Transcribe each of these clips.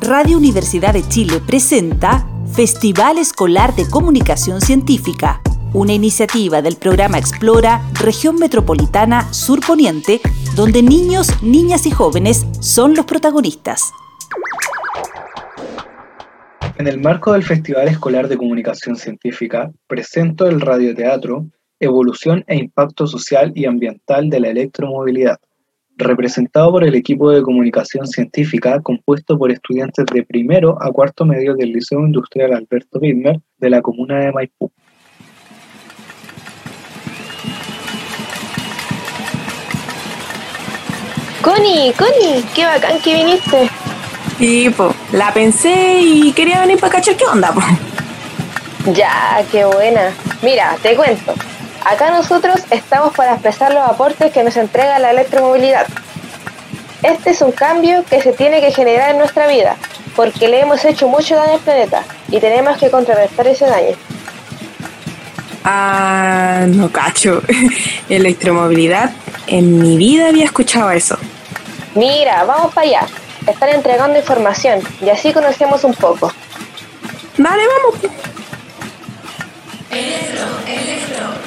Radio Universidad de Chile presenta Festival Escolar de Comunicación Científica, una iniciativa del programa Explora Región Metropolitana Sur Poniente, donde niños, niñas y jóvenes son los protagonistas. En el marco del Festival Escolar de Comunicación Científica, presento el radioteatro Evolución e Impacto Social y Ambiental de la Electromovilidad representado por el equipo de comunicación científica compuesto por estudiantes de primero a cuarto medio del Liceo Industrial Alberto Widmer de la comuna de Maipú. Connie, Connie, qué bacán que viniste. Sí, po, la pensé y quería venir para cachar qué onda, po. Ya, qué buena. Mira, te cuento. Acá nosotros estamos para expresar los aportes que nos entrega la electromovilidad. Este es un cambio que se tiene que generar en nuestra vida, porque le hemos hecho mucho daño al planeta y tenemos que contrarrestar ese daño. Ah, no cacho. Electromovilidad, en mi vida había escuchado eso. Mira, vamos para allá. Están entregando información y así conocemos un poco. Dale, vamos. Electro, electro,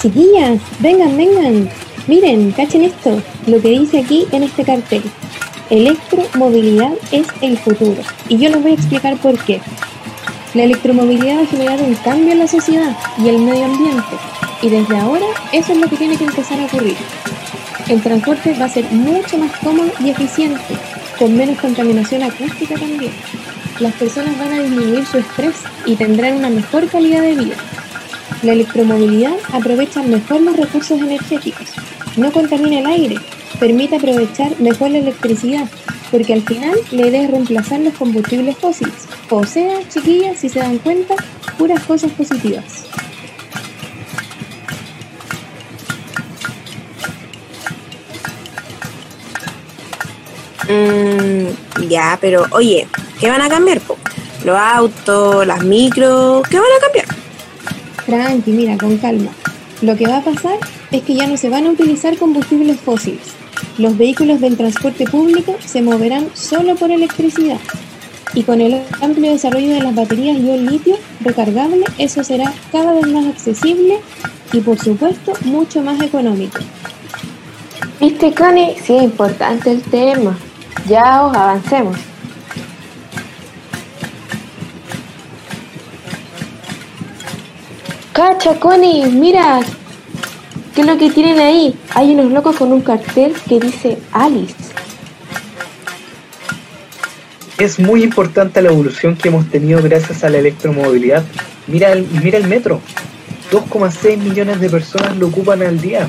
Chiquillas, vengan, vengan. Miren, cachen esto, lo que dice aquí en este cartel. Electromovilidad es el futuro. Y yo les voy a explicar por qué. La electromovilidad va a generar un cambio en la sociedad y el medio ambiente. Y desde ahora eso es lo que tiene que empezar a ocurrir. El transporte va a ser mucho más cómodo y eficiente, con menos contaminación acústica también. Las personas van a disminuir su estrés y tendrán una mejor calidad de vida. La electromovilidad aprovecha mejor los recursos energéticos, no contamina el aire, permite aprovechar mejor la electricidad, porque al final la idea reemplazar los combustibles fósiles. O sea, chiquillas, si se dan cuenta, puras cosas positivas. Mm, ya, pero oye, ¿qué van a cambiar? Los autos, las micros, ¿qué van a cambiar? Tranqui, mira, con calma. Lo que va a pasar es que ya no se van a utilizar combustibles fósiles. Los vehículos del transporte público se moverán solo por electricidad. Y con el amplio desarrollo de las baterías ion litio recargable, eso será cada vez más accesible y por supuesto mucho más económico. ¿Viste, Connie? Sí, es importante el tema. Ya os avancemos. Cacha, Connie, mira. ¿Qué es lo que tienen ahí? Hay unos locos con un cartel que dice Alice. Es muy importante la evolución que hemos tenido gracias a la electromovilidad. Mira el, mira el metro. 2,6 millones de personas lo ocupan al día.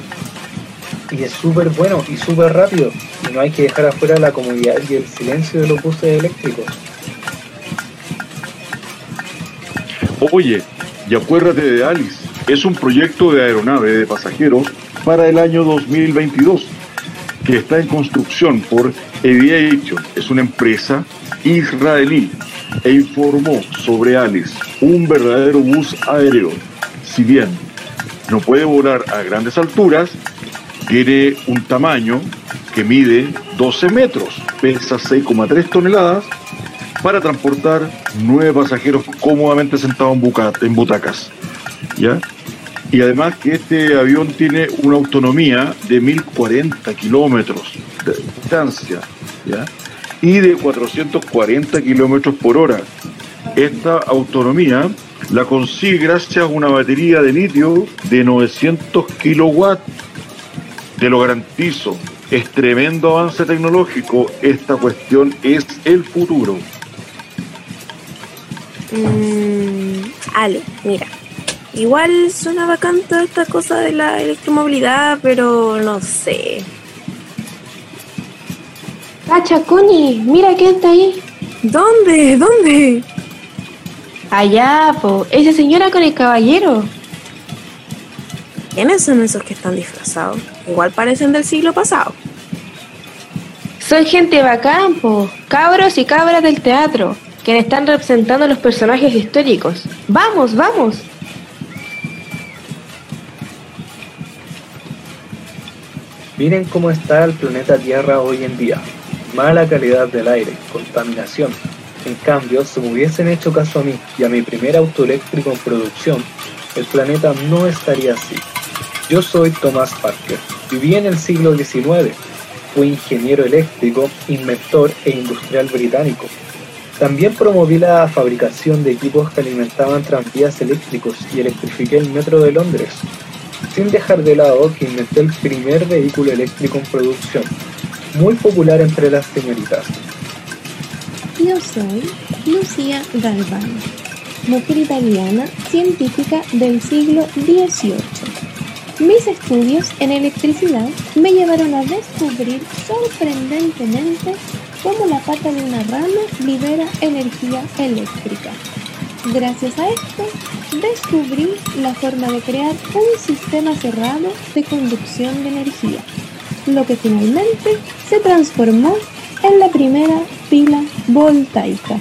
Y es súper bueno y súper rápido. Y no hay que dejar afuera la comodidad y el silencio de los buses eléctricos. Oye, y acuérdate de Alice, es un proyecto de aeronave de pasajeros para el año 2022 que está en construcción por Aviation, es una empresa israelí, e informó sobre Alice, un verdadero bus aéreo. Si bien no puede volar a grandes alturas, tiene un tamaño que mide 12 metros, pesa 6,3 toneladas para transportar nueve pasajeros cómodamente sentados en, butacas. ¿ya? Y además que este avión tiene una autonomía de 1040 kilómetros de distancia ¿ya? y de 440 kilómetros por hora. Esta autonomía la consigue gracias a una batería de litio de 900 kilowatts. Te lo garantizo, es tremendo avance tecnológico. Esta cuestión es el futuro. Mm, Ale, mira, Igual suena bacán toda esta cosa de la electromovilidad, pero no sé. Cacha, Connie, mira quién está ahí. ¿Dónde? ¿Dónde? Allá, po, esa señora con el caballero. ¿Quiénes son esos que están disfrazados? Igual parecen del siglo pasado. Son gente bacán, po, cabros y cabras del teatro, quienes están representando los personajes históricos. Vamos, vamos. Miren cómo está el planeta Tierra hoy en día. Mala calidad del aire, contaminación. En cambio, si me hubiesen hecho caso a mí y a mi primer auto eléctrico en producción, el planeta no estaría así. Yo soy Thomas Parker. Viví en el siglo XIX. Fui ingeniero eléctrico, inventor e industrial británico. También promoví la fabricación de equipos que alimentaban tranvías eléctricos y electrifiqué el metro de Londres sin dejar de lado que inventé el primer vehículo eléctrico en producción, muy popular entre las señoritas. Yo soy Lucía Galvani, mujer italiana científica del siglo XVIII. Mis estudios en electricidad me llevaron a descubrir sorprendentemente cómo la pata de una rana libera energía eléctrica. Gracias a esto, descubrí la forma de crear un sistema cerrado de conducción de energía, lo que finalmente se transformó en la primera pila voltaica.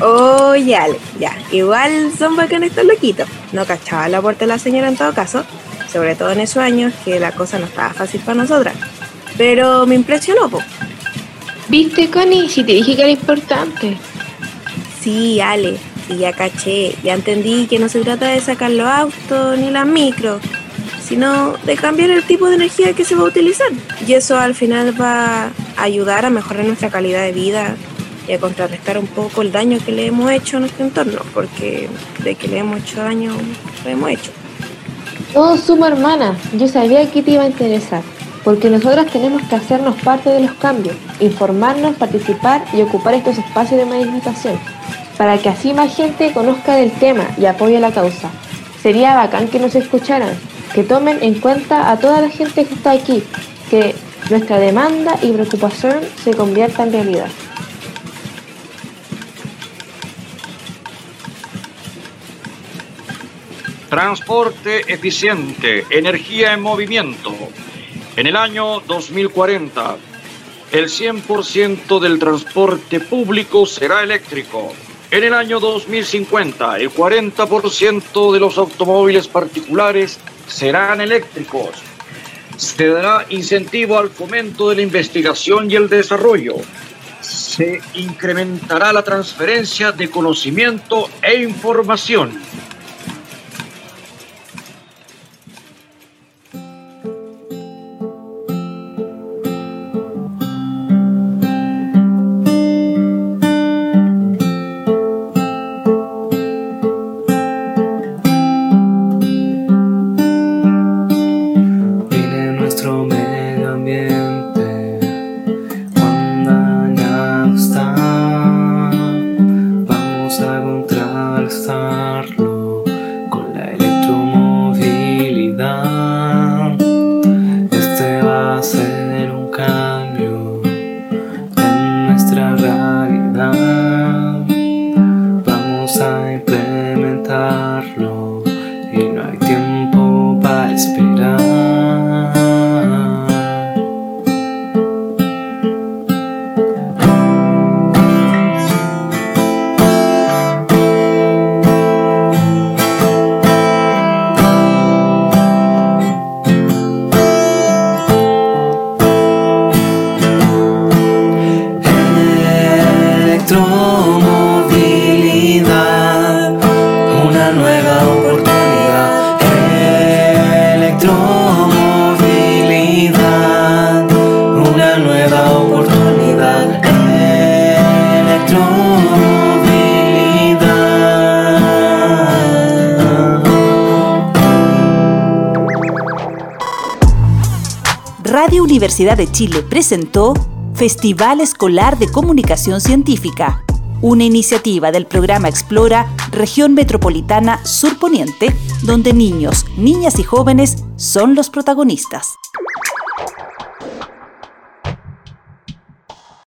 Oh, ya, ya. Igual son bacanes estos loquitos. No cachaba la puerta de la señora en todo caso, sobre todo en esos años que la cosa no estaba fácil para nosotras. Pero me impresionó, po. ¿Viste, Connie? Si te dije que era importante. Sí, Ale, sí, ya caché, ya entendí que no se trata de sacar los autos ni las micros, sino de cambiar el tipo de energía que se va a utilizar. Y eso al final va a ayudar a mejorar nuestra calidad de vida y a contrarrestar un poco el daño que le hemos hecho a nuestro entorno, porque de que le hemos hecho daño, lo hemos hecho. Todo suma, hermana. Yo sabía que te iba a interesar, porque nosotras tenemos que hacernos parte de los cambios, informarnos, participar y ocupar estos espacios de manifestación, para que así más gente conozca del tema y apoye la causa. Sería bacán que nos escucharan, que tomen en cuenta a toda la gente que está aquí, que nuestra demanda y preocupación se convierta en realidad. Transporte eficiente, energía en movimiento. En el año 2040, el 100% del transporte público será eléctrico. En el año 2050, el 40% de los automóviles particulares serán eléctricos. Se dará incentivo al fomento de la investigación y el desarrollo. Se incrementará la transferencia de conocimiento e información. Radio Universidad de Chile presentó Festival Escolar de Comunicación Científica, una iniciativa del programa Explora Región Metropolitana Surponiente, donde niños, niñas y jóvenes son los protagonistas.